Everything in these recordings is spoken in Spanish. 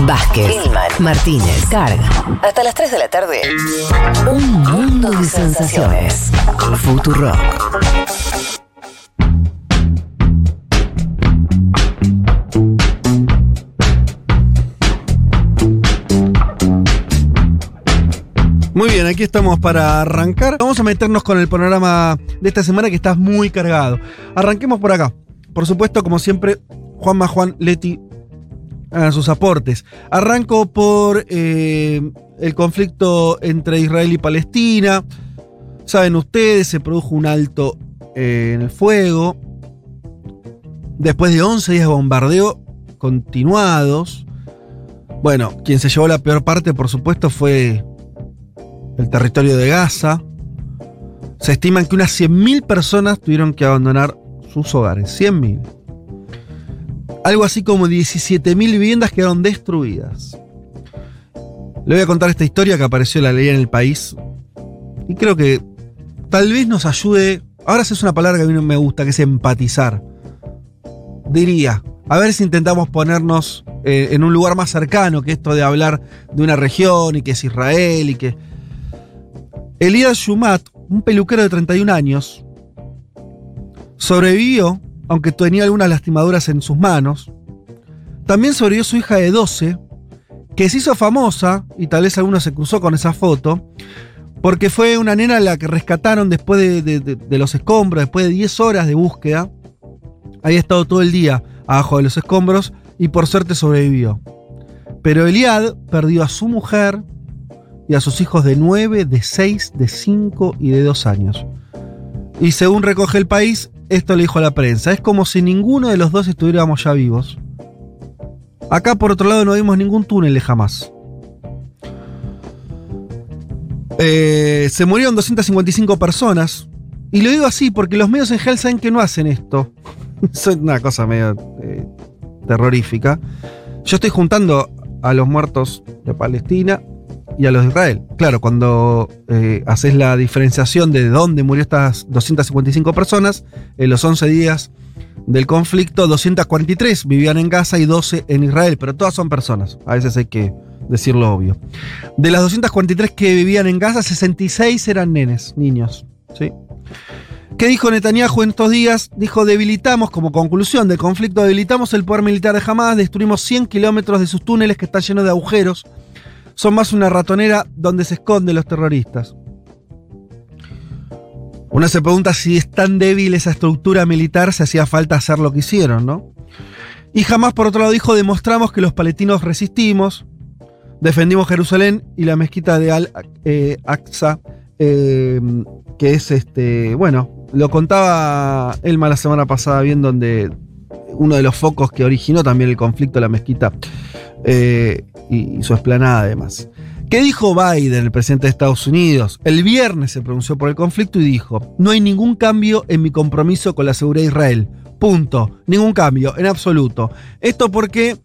Vázquez, Gilman, Martínez, Carga. Hasta las 3 de la tarde. Un mundo de sensaciones. Futurock. Muy bien, aquí estamos para arrancar. Vamos a meternos con el panorama de esta semana que está muy cargado. Arranquemos por acá. Por supuesto, como siempre, Juanma Juan Leti a sus aportes. Arranco por eh, el conflicto entre Israel y Palestina. Saben ustedes, se produjo un alto eh, en el fuego. Después de 11 días de bombardeo continuados. Bueno, quien se llevó la peor parte, por supuesto, fue el territorio de Gaza. Se estiman que unas 100.000 personas tuvieron que abandonar sus hogares. 100.000. Algo así como 17.000 viviendas quedaron destruidas. Le voy a contar esta historia que apareció en la ley en el país. Y creo que tal vez nos ayude. Ahora es una palabra que a mí no me gusta, que es empatizar. Diría, a ver si intentamos ponernos eh, en un lugar más cercano que esto de hablar de una región y que es Israel y que Elías Shumat, un peluquero de 31 años, sobrevivió, aunque tenía algunas lastimaduras en sus manos. También sobrevivió su hija de 12, que se hizo famosa, y tal vez alguno se cruzó con esa foto, porque fue una nena a la que rescataron después de, de los escombros, después de 10 horas de búsqueda. Había estado todo el día abajo de los escombros y por suerte sobrevivió. Pero Eliad perdió a su mujer, y a sus hijos de 9, de 6, de 5 y de 2 años. Y según recoge el país, esto le dijo a la prensa, es como si ninguno de los dos estuviéramos ya vivos. Acá por otro lado no vimos ningún túnel de jamás. Eh, se murieron 255 personas. Y lo digo así porque los medios en general saben que no hacen esto. es una cosa medio eh, terrorífica. Yo estoy juntando a los muertos de Palestina y a los de Israel. Claro, cuando eh, haces la diferenciación de dónde murió estas 255 personas, en los 11 días del conflicto, 243 vivían en Gaza y 12 en Israel, pero todas son personas, a veces hay que decirlo obvio. De las 243 que vivían en Gaza, 66 eran nenes, niños. ¿sí? ¿Qué dijo Netanyahu en estos días? Dijo, debilitamos, como conclusión del conflicto, debilitamos el poder militar de Hamas, destruimos 100 kilómetros de sus túneles que están llenos de agujeros, son más una ratonera donde se esconden los terroristas. Uno se pregunta si es tan débil esa estructura militar, si hacía falta hacer lo que hicieron, ¿no? Y jamás, por otro lado, dijo, demostramos que los palestinos resistimos, defendimos Jerusalén y la mezquita de Al-Aqsa, eh, que es este, bueno, lo contaba Elma la semana pasada, bien donde uno de los focos que originó también el conflicto de la mezquita eh, y, su esplanada además. ¿Qué dijo Biden, el presidente de Estados Unidos? El viernes se pronunció por el conflicto y dijo, no hay ningún cambio en mi compromiso con la seguridad de Israel. Punto. Ningún cambio, en absoluto. Esto porque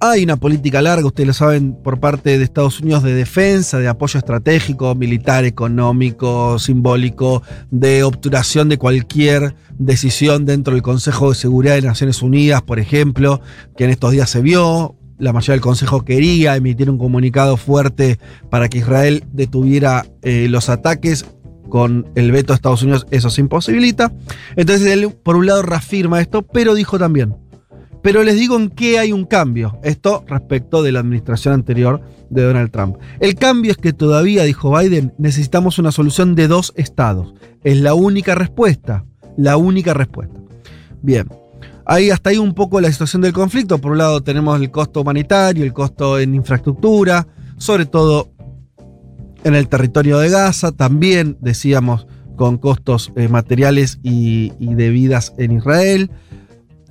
hay una política larga, ustedes lo saben, por parte de Estados Unidos de defensa, de apoyo estratégico, militar, económico, simbólico, de obturación de cualquier decisión dentro del Consejo de Seguridad de Naciones Unidas, por ejemplo, que en estos días se vio, la mayoría del Consejo quería emitir un comunicado fuerte para que Israel detuviera eh, los ataques. Con el veto de Estados Unidos eso se imposibilita. Entonces él, por un lado, reafirma esto, pero dijo también, pero les digo en qué hay un cambio. Esto respecto de la administración anterior de Donald Trump. El cambio es que todavía, dijo Biden, necesitamos una solución de dos estados. Es la única respuesta. La única respuesta. Bien. Ahí hasta ahí un poco la situación del conflicto. Por un lado tenemos el costo humanitario, el costo en infraestructura, sobre todo en el territorio de Gaza, también decíamos con costos eh, materiales y, de vidas en Israel.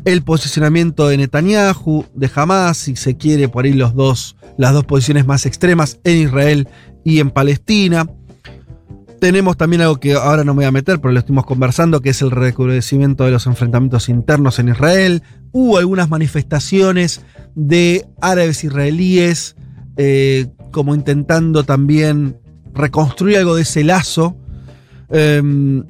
El posicionamiento de Netanyahu, de Hamas, si se quiere, por ahí los dos, las dos posiciones más extremas en Israel y en Palestina. Tenemos también algo que ahora no me voy a meter, pero lo estuvimos conversando, que es el recrudecimiento de los enfrentamientos internos en Israel. Hubo algunas manifestaciones de árabes israelíes eh, como intentando también reconstruir algo de ese lazo. Em,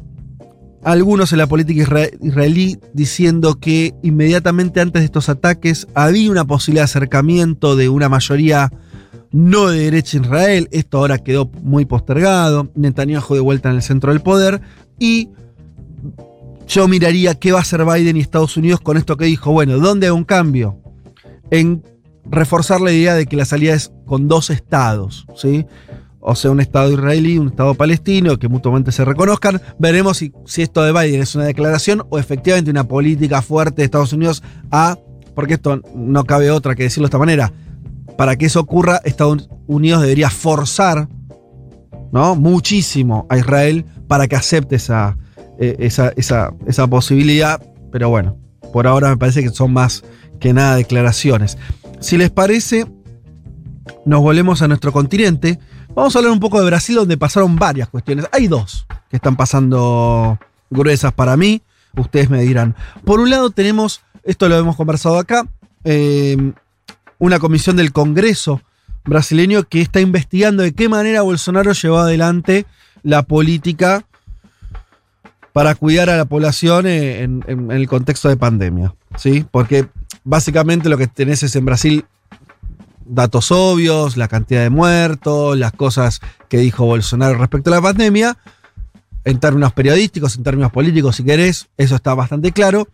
algunos en la política israelí diciendo que inmediatamente antes de estos ataques había una posibilidad de acercamiento de una mayoría no de derecha Israel. Esto ahora quedó muy postergado. Netanyahu de vuelta en el centro del poder. Y yo miraría qué va a hacer Biden y Estados Unidos con esto que dijo. Bueno, ¿dónde hay un cambio? En reforzar la idea de que la salida es con dos estados, ¿sí? O sea, un estado israelí, un estado palestino, que mutuamente se reconozcan. Veremos si, si esto de Biden es una declaración o efectivamente una política fuerte de Estados Unidos a, porque esto no cabe otra que decirlo de esta manera, para que eso ocurra, Estados Unidos debería forzar ¿no? muchísimo a Israel para que acepte esa, eh, esa, esa, posibilidad. Pero bueno, por ahora me parece que son más que nada declaraciones. Si les parece, nos volvemos a nuestro continente. Vamos a hablar un poco de Brasil, donde pasaron varias cuestiones. Hay dos que están pasando gruesas para mí. Ustedes me dirán. Por un lado tenemos, esto lo hemos conversado acá, eh, una comisión del Congreso brasileño que está investigando de qué manera Bolsonaro llevó adelante la política para cuidar a la población en, el contexto de pandemia. ¿sí? Porque básicamente lo que tenés es en Brasil datos obvios, la cantidad de muertos, las cosas que dijo Bolsonaro respecto a la pandemia, en términos periodísticos, en términos políticos, si querés, eso está bastante claro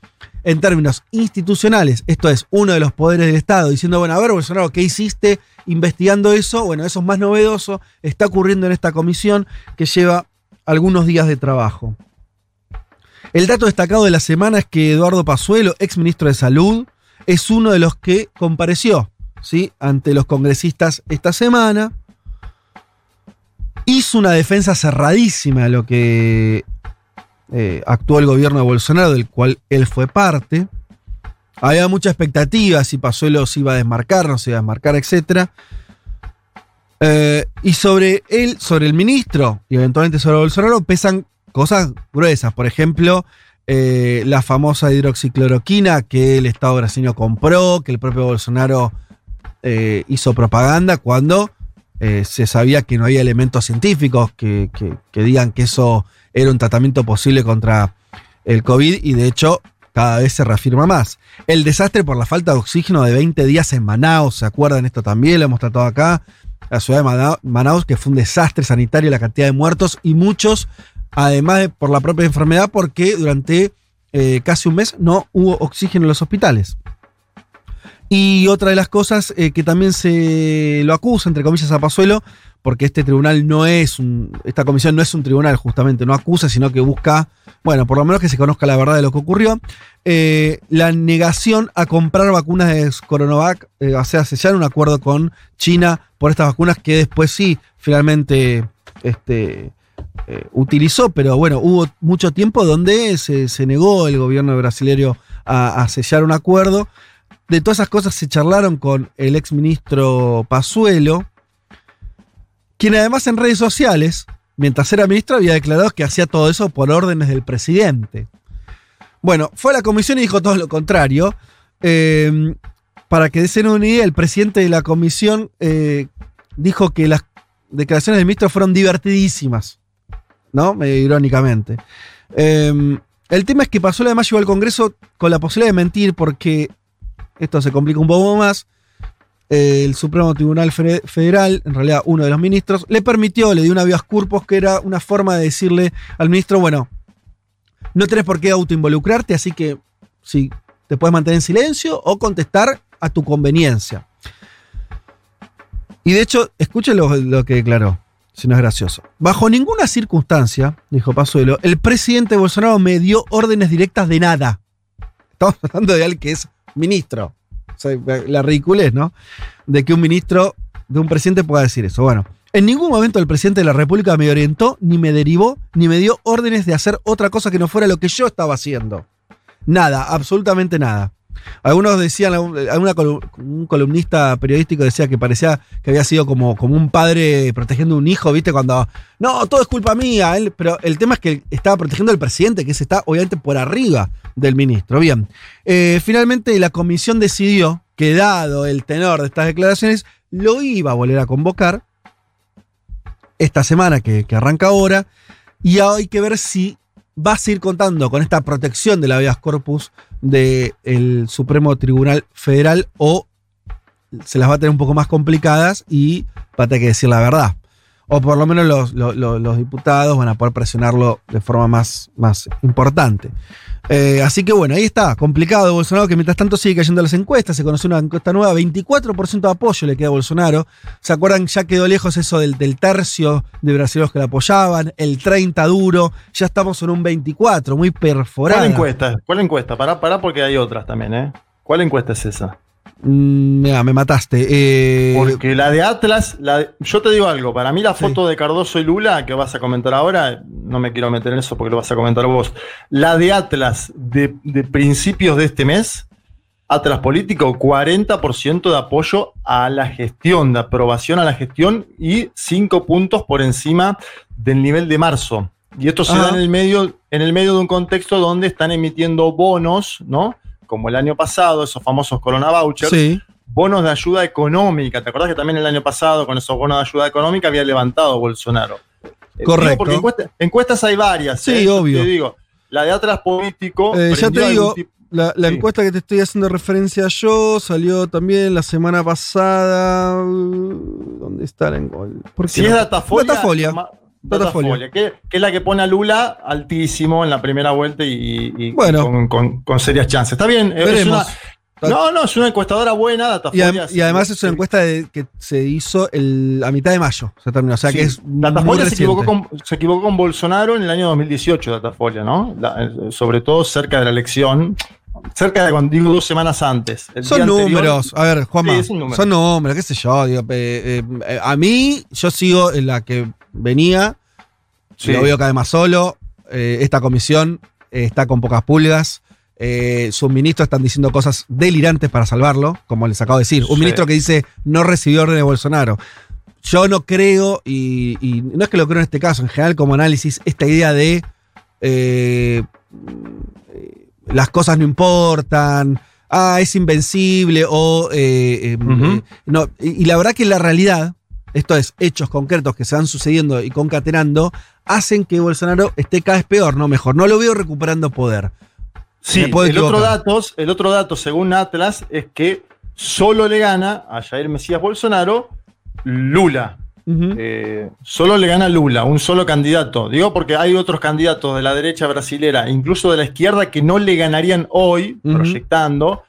en términos institucionales, esto es uno de los poderes del Estado, diciendo, bueno, a ver, Bolsonaro, ¿qué hiciste investigando eso? Bueno, eso es más novedoso, está ocurriendo en esta comisión que lleva algunos días de trabajo. El dato destacado de la semana es que Eduardo Pazuelo, ex ministro de Salud, es uno de los que compareció ¿sí? ante los congresistas esta semana. Hizo una defensa cerradísima de lo que eh, actuó el gobierno de Bolsonaro, del cual él fue parte. Había mucha expectativa si Pazuelo se iba a desmarcar, no se iba a desmarcar, etc. Eh, y sobre él, sobre el ministro y eventualmente sobre Bolsonaro pesan cosas gruesas. Por ejemplo, eh, la famosa hidroxicloroquina que el Estado brasileño compró, que el propio Bolsonaro hizo propaganda cuando se sabía que no había elementos científicos que digan que eso era un tratamiento posible contra el COVID y de hecho cada vez se reafirma más. El desastre por la falta de oxígeno de 20 días en Manaus, ¿se acuerdan esto también? Lo hemos tratado acá. La ciudad de Manaus, que fue un desastre sanitario, la cantidad de muertos y muchos, además de por la propia enfermedad, porque durante eh, casi un mes no hubo oxígeno en los hospitales. Y otra de las cosas eh, que también se lo acusa, entre comillas, a Pazuelo, porque este tribunal no es un, esta comisión no es un tribunal justamente, no acusa, sino que busca, bueno, por lo menos que se conozca la verdad de lo que ocurrió. Eh, la negación a comprar vacunas de Coronavac, eh, o sea, sellar un acuerdo con China por estas vacunas que después sí, finalmente, este, eh, utilizó, pero bueno, hubo mucho tiempo donde se, negó el gobierno brasileño a sellar un acuerdo. De todas esas cosas se charlaron con el exministro Pazuelo, quien además en redes sociales, mientras era ministro, había declarado que hacía todo eso por órdenes del presidente. Bueno, fue a la comisión y dijo todo lo contrario. Em, para que den una idea, el presidente de la comisión eh, dijo que las declaraciones del ministro fueron divertidísimas, ¿no? Irónicamente. Em, el tema es que pasó además llegó al Congreso con la posibilidad de mentir porque esto se complica un poco más el Supremo Tribunal Federal, en realidad uno de los ministros, le permitió, le dio una vía curpos que era una forma de decirle al ministro, bueno, no tenés por qué autoinvolucrarte, así que si te puedes mantener en silencio o contestar a tu conveniencia. Y de hecho, escuchen lo, que declaró, si no es gracioso. Bajo ninguna circunstancia, dijo Pazuelo, el presidente Bolsonaro me dio órdenes directas de nada. Estamos hablando de alguien que es ministro la ridiculez, ¿no? De que un ministro de un presidente pueda decir eso. Bueno, en ningún momento el presidente de la República me orientó, ni me derivó, ni me dio órdenes de hacer otra cosa que no fuera lo que yo estaba haciendo. Nada, absolutamente nada. Algunos decían, un columnista periodístico decía que parecía que había sido como, como un padre protegiendo a un hijo, ¿viste? Cuando, no, todo es culpa mía, él, pero el tema es que estaba protegiendo al presidente, que está obviamente por arriba del ministro. Bien, eh, finalmente la comisión decidió que dado el tenor de estas declaraciones, lo iba a volver a convocar esta semana que, que arranca ahora, y hay que ver si va a seguir contando con esta protección de la habeas corpus del Supremo Tribunal Federal o se las va a tener un poco más complicadas y va a tener que decir la verdad. O por lo menos los, los- diputados van a poder presionarlo de forma más, más importante. Eh, así que bueno, ahí está, complicado Bolsonaro, que mientras tanto sigue cayendo las encuestas, se conoció una encuesta nueva, 24% de apoyo le queda a Bolsonaro. ¿Se acuerdan? Ya quedó lejos eso del, del tercio de brasileños que le apoyaban, el 30 duro, ya estamos en un 24, muy perforado. ¿Cuál encuesta? ¿Cuál encuesta? Pará, pará, porque hay otras también, ¿eh? ¿Cuál encuesta es esa? Mm, mira, me mataste. Eh, Porque la de Atlas, la de- yo te digo algo, para mí la foto de Cardoso y Lula, que vas a comentar ahora, no me quiero meter en eso porque lo vas a comentar vos, la de Atlas de, de principios de este mes, Atlas político, 40% de apoyo a la gestión, de aprobación a la gestión y 5 puntos por encima del nivel de marzo. Y esto se Ajá. da en el, medio, en el medio de un contexto donde están emitiendo bonos, ¿no? Como el año pasado, esos famosos Corona Vouchers, sí. bonos de ayuda económica. ¿Te acordás que también el año pasado con esos bonos de ayuda económica había levantado Bolsonaro? Eh, Correcto. digo porque encuesta- encuestas hay varias. Sí, ¿eh? Obvio. Te digo, la de Atlas Político. Eh, ya te digo, tipo- La, la Sí. encuesta que te estoy haciendo referencia yo salió también la semana pasada. ¿Dónde está la encuesta? ¿Por qué Si no? es Datafolia. Datafolia. Datafolia. Que, que es la que pone a Lula altísimo en la primera vuelta y, y Bueno. con, con- con serias chances. Está bien. es una- no, no, es una encuestadora buena, Y, Datafolia. adem- y además es una encuesta de- que se hizo el- a mitad de mayo. Se terminó. O sea Sí. que es Datafolia se equivocó, con, se equivocó con Bolsonaro en el año 2018, Datafolia, ¿no? La- sobre todo cerca de la elección, cerca de cuando digo dos semanas antes. Son anterior- números. A ver, Juanma. Sí, son números. son números, qué sé yo. digo, eh, eh, a mí, yo sigo en la que venía. Sí. Lo veo cada vez más solo. Eh, esta comisión está con pocas pulgas. Sus ministros están diciendo cosas delirantes para salvarlo, como les acabo de decir. Un Sí. ministro que dice no recibió orden de Bolsonaro. Yo no creo, y, y no es que lo creo en este caso, en general como análisis, esta idea de las cosas no importan, ah, es invencible, o eh, eh, Ujú. eh, no. Y, y la verdad que la realidad, esto es hechos concretos que se van sucediendo y concatenando, hacen que Bolsonaro esté cada vez peor, no mejor. No lo veo recuperando poder. Sí, el otro, datos, el otro dato, según Atlas, es que solo le gana a Jair Mesías Bolsonaro Lula. Eh, solo le gana Lula, un solo candidato. Digo porque hay otros candidatos de la derecha brasilera, incluso de la izquierda, que no le ganarían hoy, proyectando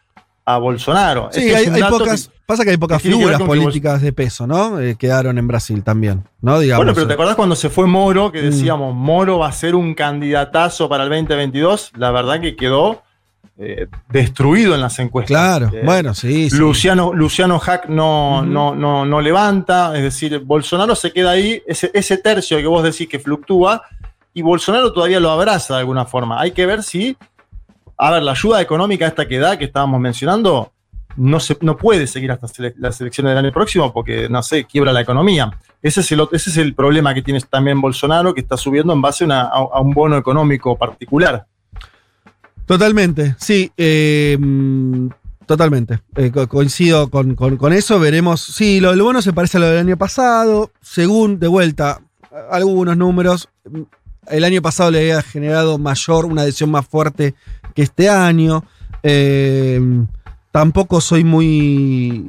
a Bolsonaro. Sí, Este es hay, pocas. que- pasa que hay pocas que figuras políticas de peso, ¿no? Eh, quedaron en Brasil también, ¿no? Digamos. Bueno, pero ¿te acordás cuando se fue Moro, que Mm. decíamos, Moro va a ser un candidatazo para el 2022? La verdad que quedó eh, destruido en las encuestas. Claro, Eh, bueno, sí. sí. Luciano, Luciano Hack no, no, no, no levanta, es decir, Bolsonaro se queda ahí, ese, ese tercio que vos decís que fluctúa, y Bolsonaro todavía lo abraza de alguna forma. Hay que ver si, a ver, la ayuda económica esta que da, que estábamos mencionando, no, se, no puede seguir hasta las elecciones del año próximo porque, no sé, quiebra la economía. Ese es el, ese es el problema que tiene también Bolsonaro, que está subiendo en base a, una- a- a un bono económico particular. Totalmente, sí. eh, mm, totalmente. Eh, co- coincido con, con- eso. Veremos. Sí, lo, lo bueno se parece a lo del año pasado. Según, de vuelta, algunos números. mm, El año pasado le había generado mayor, una adhesión más fuerte que este año. Eh, tampoco soy muy.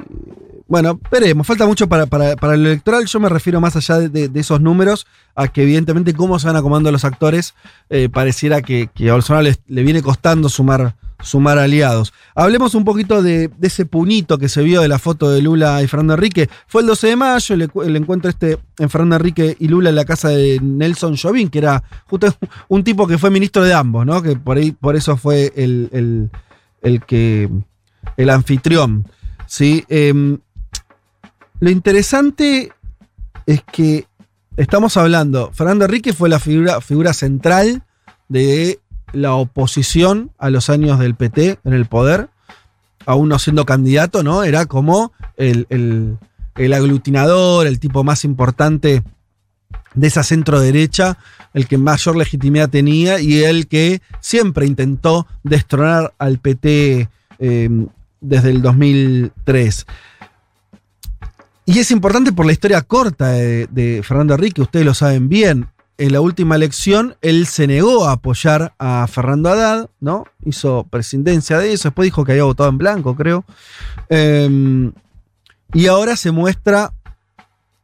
Bueno, veremos. Falta mucho para, para- para el electoral. Yo me refiero más allá de, esos números a que, evidentemente, cómo se van acomodando los actores. eh, pareciera que, que a Bolsonaro le, viene costando sumar, sumar aliados. Hablemos un poquito de, ese punito que se vio de la foto de Lula y Fernando Enrique. Fue el 12 de mayo el, el encuentro este en Fernando Enrique y Lula en la casa de Nelson Jovín, que era justo un tipo que fue ministro de ambos, ¿no? Que por ahí, por eso fue el, el- el que. el anfitrión. ¿sí? Em, lo interesante es que estamos hablando. Fernando Enrique fue la figura, central de la oposición a los años del PT en el poder, aún no siendo candidato, ¿no? Era como el aglutinador, el tipo más importante de esa centro derecha, el que mayor legitimidad tenía y el que siempre intentó destronar al PT eh, desde el 2003. Y es importante por la historia corta de, de Fernando Enrique, ustedes lo saben bien. en la última elección él se negó a apoyar a Fernando Haddad, ¿no? Hizo presidencia de eso, después dijo que había votado en blanco, creo. Eh, y ahora se muestra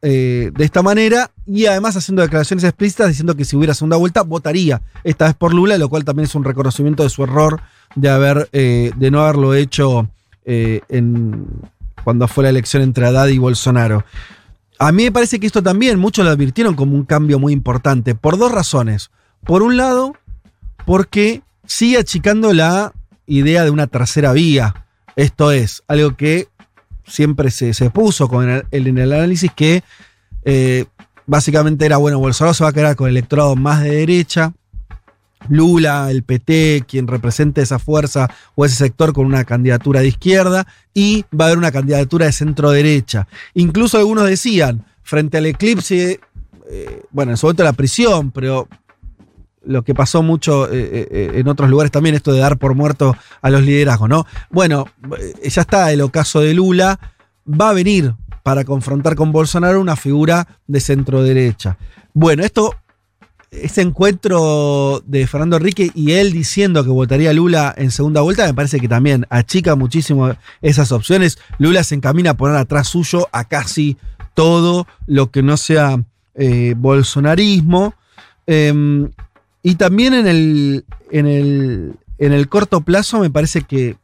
eh, de esta manera y además haciendo declaraciones explícitas diciendo que si hubiera segunda vuelta votaría esta vez por Lula, lo cual también es un reconocimiento de su error de, haber, eh, de no haberlo hecho eh, en, cuando fue la elección entre Haddad y Bolsonaro. A mí me parece que esto también muchos lo advirtieron como un cambio muy importante, por dos razones. Por un lado, porque sigue achicando la idea de una tercera vía. Esto es, algo que siempre se, se puso en el análisis que eh, básicamente era, bueno, Bolsonaro se va a quedar con el electorado más de derecha, Lula, el PT, quien represente esa fuerza o ese sector con una candidatura de izquierda, y va a haber una candidatura de centro derecha. Incluso algunos decían, frente al eclipse, eh, bueno, en su momento la prisión, pero lo que pasó mucho eh, eh, en otros lugares también, esto de dar por muerto a los liderazgos, ¿no? Bueno, ya está el ocaso de Lula, va a venir para confrontar con Bolsonaro una figura de centro derecha. Bueno, esto, ese encuentro de Fernando Enrique y él diciendo que votaría Lula en segunda vuelta, me parece que también achica muchísimo esas opciones. Lula se encamina a poner atrás suyo a casi todo lo que no sea eh, bolsonarismo. Eh, y también en el, en el, en el corto plazo me parece que,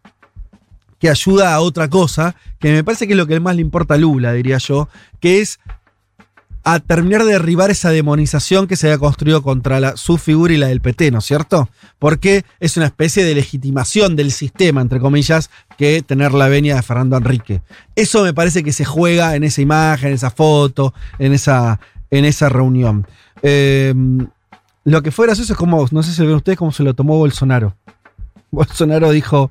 que ayuda a otra cosa, que me parece que es lo que más le importa a Lula, diría yo, que es a terminar de derribar esa demonización que se había construido contra la, su figura y la del PT, ¿no es cierto? Porque es una especie de legitimación del sistema, entre comillas, que tener la venia de Fernando Enrique. Eso me parece que se juega en esa imagen, en esa foto, en esa, en esa reunión. Eh, lo que fue gracioso es como, no sé si ven ustedes cómo se lo tomó Bolsonaro. Bolsonaro dijo,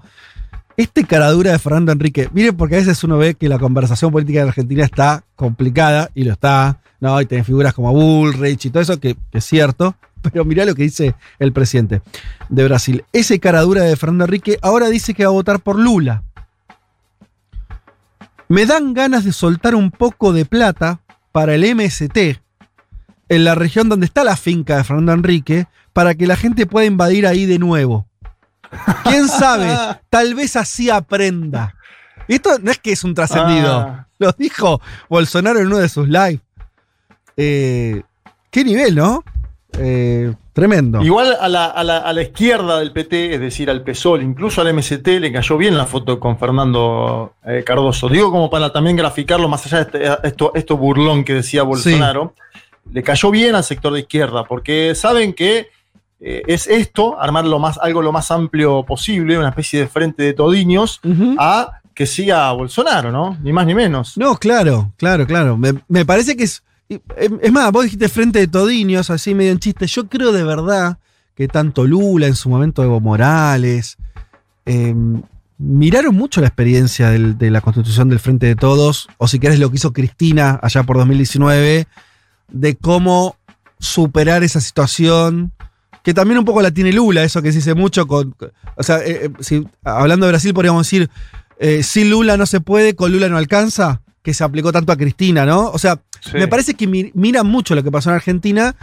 este caradura de Fernando Enrique, miren porque a veces uno ve que la conversación política de Argentina está complicada, y lo está, ¿no? Y tiene figuras como Bullrich y todo eso, que, que es cierto, pero mirá lo que dice el presidente de Brasil. Ese caradura de Fernando Enrique ahora dice que va a votar por Lula. Me dan ganas de soltar un poco de plata para el MST, en la región donde está la finca de Fernando Enrique para que la gente pueda invadir ahí de nuevo. ¿Quién sabe? Tal vez así aprenda. Y esto no es que es un trascendido. Ah. Lo dijo Bolsonaro en uno de sus lives. Eh, ¿Qué nivel, no? Eh, tremendo. Igual a la, a, la, a la izquierda del PT, es decir, al PSOL, incluso al MST, le cayó bien la foto con Fernando eh, Cardoso. Digo como para también graficarlo más allá de este, esto, esto burlón que decía Bolsonaro. Le cayó bien al sector de izquierda, porque saben que eh, es esto, armar lo más, algo lo más amplio posible, una especie de frente de todiños, a que siga Bolsonaro, ¿no? Ni más ni menos. No, claro, claro, claro. Me, me parece que es. Es más, vos dijiste frente de Todiños, así medio en chiste. Yo creo de verdad que tanto Lula, en su momento Evo Morales, eh, miraron mucho la experiencia del- de la constitución del Frente de Todos, o si querés lo que hizo Cristina allá por 2019, de cómo superar esa situación. Que también un poco la tiene Lula, eso que se dice mucho con. O sea, eh, eh, si- hablando de Brasil, podríamos decir, eh, sin Lula no se puede, con Lula no alcanza, que se aplicó tanto a Cristina, ¿no? O sea, Sí. me parece que mi- miran mucho lo que pasó en Argentina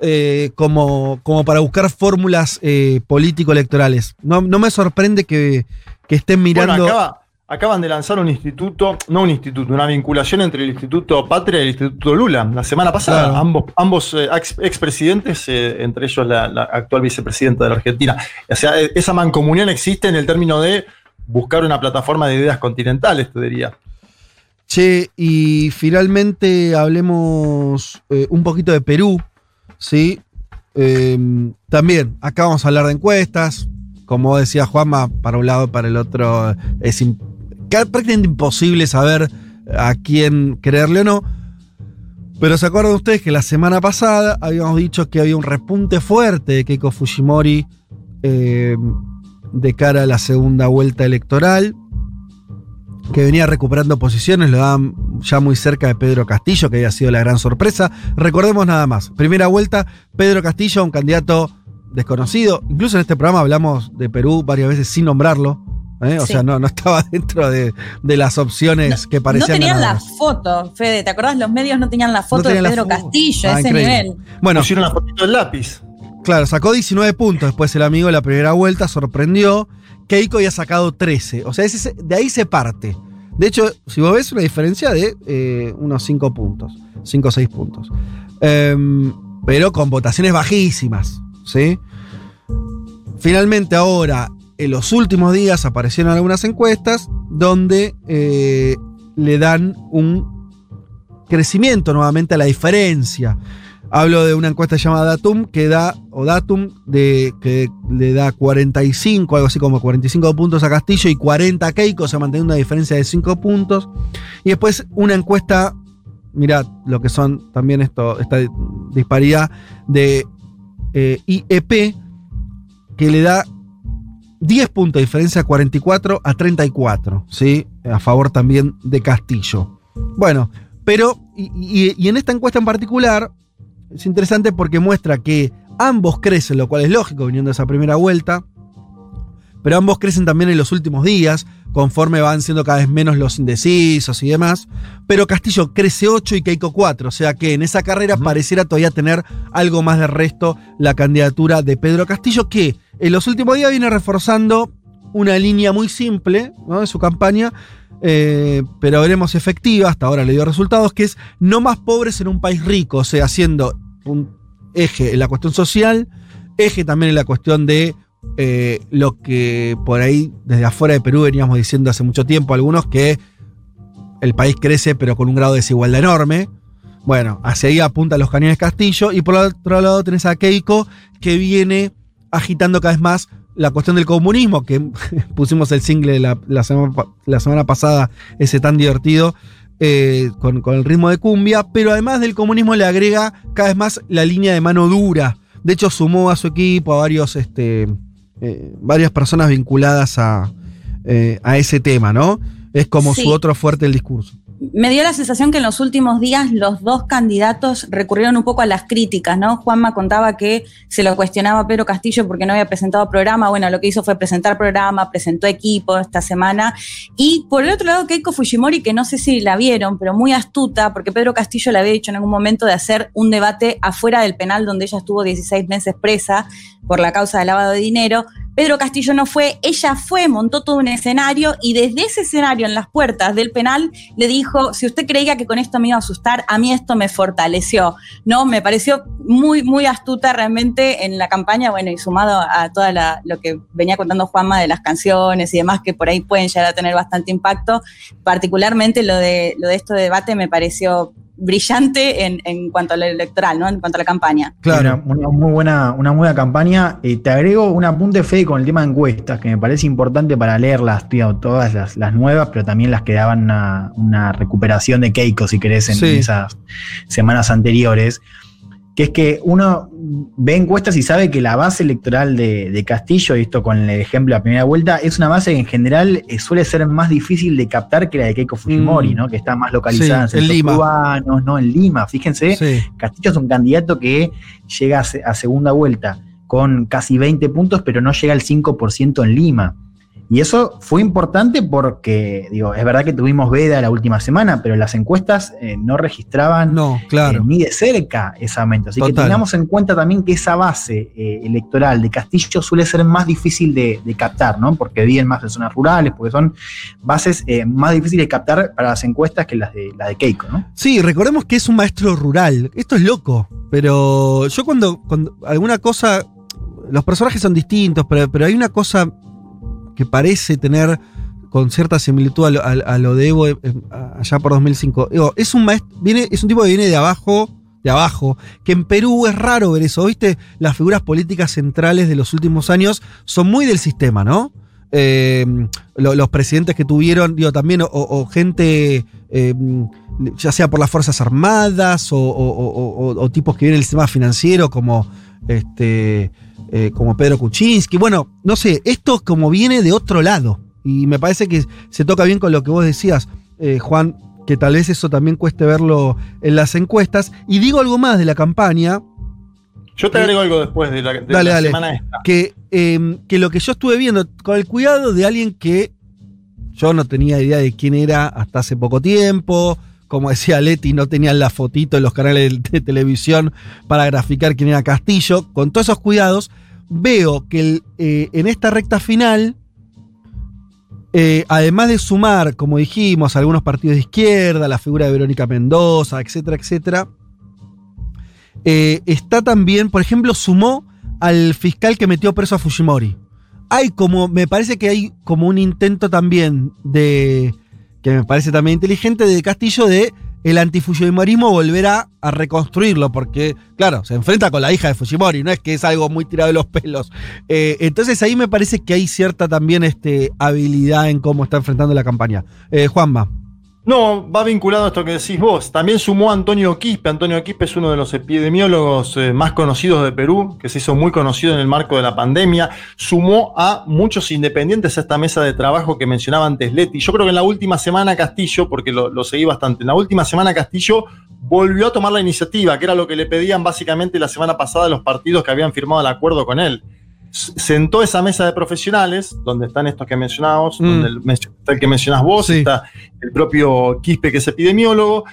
eh, como, como para buscar fórmulas político-electorales. No, no me sorprende que, que estén mirando. Bueno, acaba- acaban de lanzar un instituto, no un instituto, una vinculación entre el Instituto Patria y el Instituto Lula. La semana pasada, Claro. ambos, ambos eh, ex- expresidentes, eh, entre ellos la, la actual vicepresidenta de la Argentina. O sea, eh, esa mancomunión existe en el término de buscar una plataforma de ideas continentales, te diría. Che, y finalmente hablemos eh, un poquito de Perú, ¿sí? Eh, también, acá vamos a hablar de encuestas. Como decía Juanma, para un lado, para el otro, es im- ca- prácticamente imposible saber a quién creerle o no. Pero se acuerdan ustedes que la semana pasada habíamos dicho que había un repunte fuerte de Keiko Fujimori eh, de cara a la segunda vuelta electoral que venía recuperando posiciones, lo daban ya muy cerca de Pedro Castillo, que había sido la gran sorpresa. Recordemos nada más, primera vuelta, Pedro Castillo, un candidato desconocido, incluso en este programa hablamos de Perú varias veces sin nombrarlo, ¿eh? O Sí. sea, no, no estaba dentro de, de las opciones que No parecían tenían la ganadoras. foto, Fede, ¿te acordás? Los medios no tenían la foto de tenían la Pedro. Castillo, Ah, ese increíble. nivel. Bueno, Pusieron la fotito del lápiz. Claro, sacó 19 puntos después el amigo en la primera vuelta, sorprendió. Keiko había sacado 13. O sea, ese- de ahí se parte. De hecho, si vos ves una diferencia de eh, unos 5 puntos, 5 o 6 puntos. Em, pero con votaciones bajísimas, ¿sí? Finalmente ahora, en los últimos días aparecieron algunas encuestas donde eh, le dan un crecimiento nuevamente a la diferencia. Hablo de una encuesta llamada Datum que da, o Datum, de, que le da 45, algo así como 45 puntos a Castillo y 40 a Keiko, o sea, manteniendo una diferencia de 5 puntos. Y después una encuesta, mirad lo que son también esto, esta disparidad de eh, IEP, que le da 10 puntos de diferencia, 44 a 34, ¿sí? A favor también de Castillo. Bueno, pero, y, en esta encuesta en particular, es interesante porque muestra que ambos crecen, lo cual es lógico viniendo de esa primera vuelta, pero ambos crecen también en los últimos días, conforme van siendo cada vez menos los indecisos y demás. Pero Castillo crece 8 y Keiko 4, o sea que en esa carrera pareciera todavía tener algo más de resto la candidatura de Pedro Castillo, que en los últimos días viene reforzando una línea muy simple ¿no? de su campaña, eh, pero veremos efectiva, hasta ahora le dio resultados, que es no más pobres en un país rico, o sea, haciendo un eje en la cuestión social, eje también en la cuestión de eh, lo que por ahí desde afuera de Perú veníamos diciendo hace mucho tiempo, algunos que el país crece pero con un grado de desigualdad enorme. Bueno, hacia ahí apuntan los cañones Castillo y por otro lado tenés a Keiko que viene agitando cada vez más la cuestión del comunismo, que pusimos el single la, semana, la semana pasada, ese tan divertido, eh, con, con el ritmo de cumbia, pero además del comunismo le agrega cada vez más la línea de mano dura. De hecho, sumó a su equipo a varios, este, eh, varias personas vinculadas a, eh, a ese tema, ¿no? Es como Sí. su otro fuerte el discurso. Me dio la sensación que en los últimos días los dos candidatos recurrieron un poco a las críticas, ¿no? Juanma contaba que se lo cuestionaba a Pedro Castillo porque no había presentado programa. Bueno, lo que hizo fue presentar programa, presentó equipo esta semana. Y por el otro lado, Keiko Fujimori, que no sé si la vieron, pero muy astuta, porque Pedro Castillo le había dicho en algún momento de hacer un debate afuera del penal donde ella estuvo 16 meses presa por la causa del lavado de dinero. Pedro Castillo no fue, ella fue, montó todo un escenario y desde ese escenario en las puertas del penal le dijo, si usted creía que con esto me iba a asustar, a mí esto me fortaleció. No, me pareció muy, muy astuta realmente en la campaña, bueno, y sumado a todo lo que venía contando Juanma de las canciones y demás, que por ahí pueden llegar a tener bastante impacto. Particularmente lo de, lo de debate me pareció brillante en, en cuanto a lo electoral, ¿no? En cuanto a la campaña. Claro. Una, una muy buena, una muy buena campaña. Eh, te agrego un apunte, Fede, con el tema de encuestas, que me parece importante para leerlas, tío, todas las, las nuevas, pero también las que daban una, una recuperación de Keiko, si querés, en, Sí. en esas semanas anteriores. Que es que uno ve encuestas y sabe que la base electoral de, de Castillo, y esto con el ejemplo de la primera vuelta, es una base que en general eh, suele ser más difícil de captar que la de Keiko Fujimori, Mm. ¿no? Que está más localizada Sí, en en Lima. urbanos, ¿no? En Lima, fíjense. Sí. Castillo es un candidato que llega a, a segunda vuelta con casi 20 puntos, pero no llega al 5% en Lima. Y eso fue importante porque, digo, es verdad que tuvimos veda la última semana, pero las encuestas eh, no registraban No, claro. eh, ni de cerca ese aumento. Así que tengamos en cuenta también que esa base eh, electoral de Castillo suele ser más difícil de, de captar, ¿no? Porque viven más en zonas rurales, porque son bases más difíciles de captar para las encuestas que las de, las de Keiko, ¿no? Sí, recordemos que es un maestro rural. Esto es loco. Pero yo cuando, cuando alguna cosa. Los personajes son distintos, pero, pero hay una cosa que parece tener con cierta similitud a lo, a- de Evo eh, eh, allá por 2005. Digo, es un maestro, viene, es un tipo que viene de abajo, de abajo, que en Perú es raro ver eso, ¿viste? Las figuras políticas centrales de los últimos años son muy del sistema, ¿no? Eh, lo- los presidentes que tuvieron, digo, también, o, gente, ya sea por las Fuerzas Armadas o- o tipos que vienen del sistema financiero, como este. Eh, como Pedro Kuczynski. Bueno, no sé, esto como viene de otro lado. Y me parece que se toca bien con lo que vos decías, eh, Juan, que tal vez eso también cueste verlo en las encuestas. Y digo algo más de la campaña. Yo te agrego algo después de la, de Dale, la dale. semana esta. que, eh, que lo que yo estuve viendo, con el cuidado de alguien que yo no tenía idea de quién era hasta hace poco tiempo, como decía Leti, no tenían la fotito en los canales de televisión para graficar quién era Castillo, con todos esos cuidados, veo que eh, en esta recta final, eh, además de sumar, como dijimos, algunos partidos de izquierda, la figura de Verónica Mendoza, etcétera, etcétera, eh, está también, por ejemplo, sumó al fiscal que metió preso a Fujimori. Hay como, me parece que hay como un intento también de, que me parece también inteligente, de Castillo de el antifujimorismo volver a, a reconstruirlo, porque, claro, se enfrenta con la hija de Fujimori, no es que es algo muy tirado de los pelos. Eh, entonces ahí me parece que hay cierta también este, habilidad en cómo está enfrentando la campaña. Eh, Juanma. No, va vinculado a esto que decís vos. También sumó a Antonio Quispe. Antonio Quispe es uno de los epidemiólogos eh, más conocidos de Perú, que se hizo muy conocido en el marco de la pandemia. Sumó a muchos independientes a esta mesa de trabajo que mencionaba antes Leti. Yo creo que en la última semana Castillo, porque lo, lo seguí bastante, en la última semana Castillo volvió a tomar la iniciativa, que era lo que le pedían básicamente la semana pasada los partidos que habían firmado el acuerdo con él sentó esa mesa de profesionales, donde están estos que mencionamos, Mm. donde el, está el que mencionás vos, Sí. está el propio Quispe, que es epidemiólogo,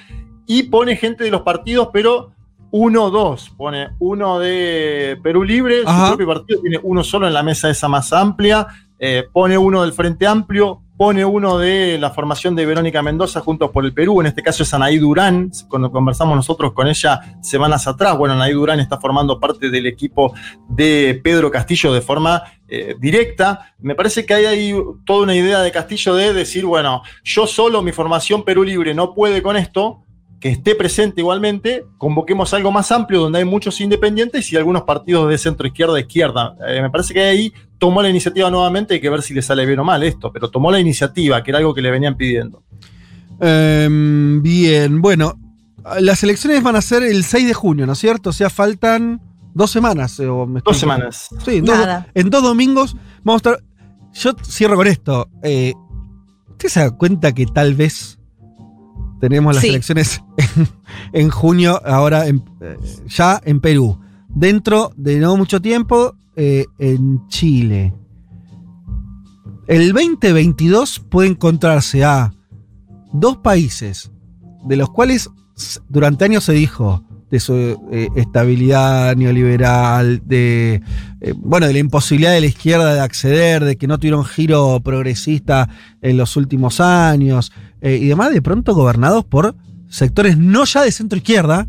y pone gente de los partidos, pero uno o dos. Pone uno de Perú Libre, Ajá. su propio partido tiene uno solo en la mesa esa más amplia, eh, pone uno del Frente Amplio, pone uno de la formación de Verónica Mendoza Juntos por el Perú, en este caso es Anaí Durán, cuando conversamos nosotros con ella semanas atrás, bueno, Anaí Durán está formando parte del equipo de Pedro Castillo de forma eh, directa. Me parece que hay ahí toda una idea de Castillo de decir, bueno, yo solo, mi formación Perú Libre no puede con esto, que esté presente igualmente, convoquemos algo más amplio donde hay muchos independientes y algunos partidos de centro izquierda izquierda. Eh, me parece que ahí tomó la iniciativa nuevamente, hay que ver si le sale bien o mal esto, pero tomó la iniciativa, que era algo que le venían pidiendo. Em, bien, bueno, las elecciones van a ser el 6 de junio, ¿no es cierto? O sea, faltan dos semanas. eh, o me estoy- Dos semanas. Sí, en dos, Nada. en dos domingos vamos a estar. Yo cierro con esto. Eh, ¿Usted se da cuenta que tal vez tenemos las Sí. elecciones en, en junio, ahora en- eh, ya en Perú? Dentro de no mucho tiempo, eh, en Chile. El 2022 puede encontrarse a dos países de los cuales durante años se dijo de su eh, estabilidad neoliberal, de eh, bueno, de la imposibilidad de la izquierda de acceder, de que no tuvieron giro progresista en los últimos años, eh, y demás, de pronto gobernados por sectores no ya de centro izquierda,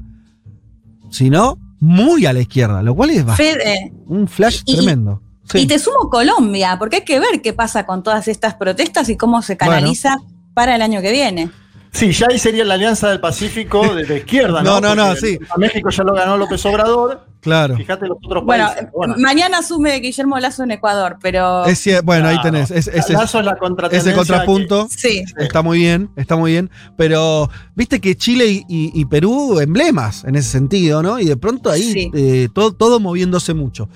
sino muy a la izquierda, lo cual es bast- Fede, un flash Y- tremendo. Sí. Y te sumo Colombia, porque hay que ver qué pasa con todas estas protestas y cómo se canaliza para el año que viene. Sí, ya ahí sería la Alianza del Pacífico de la izquierda, ¿no? No, no, no, sí. A México ya lo ganó López Obrador. Claro. Fíjate los otros Bueno, países. Bueno, mañana asume Guillermo Lazo en Ecuador, pero Es bueno, ahí tenés. Es- es- es- Lazo es la contratendencia ese contrapunto. sí. Está muy bien, está muy bien. Pero viste que Chile y, y- y Perú emblemas en ese sentido, ¿no? Y de pronto ahí Sí. eh, todo, todo moviéndose mucho.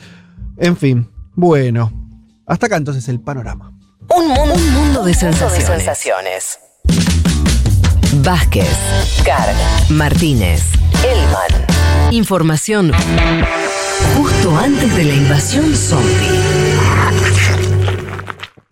En fin, bueno. Hasta acá entonces el panorama. Un mundo, un mundo de sensaciones. Vázquez, Carg, Martínez, Elman. Información justo antes de la invasión zombie.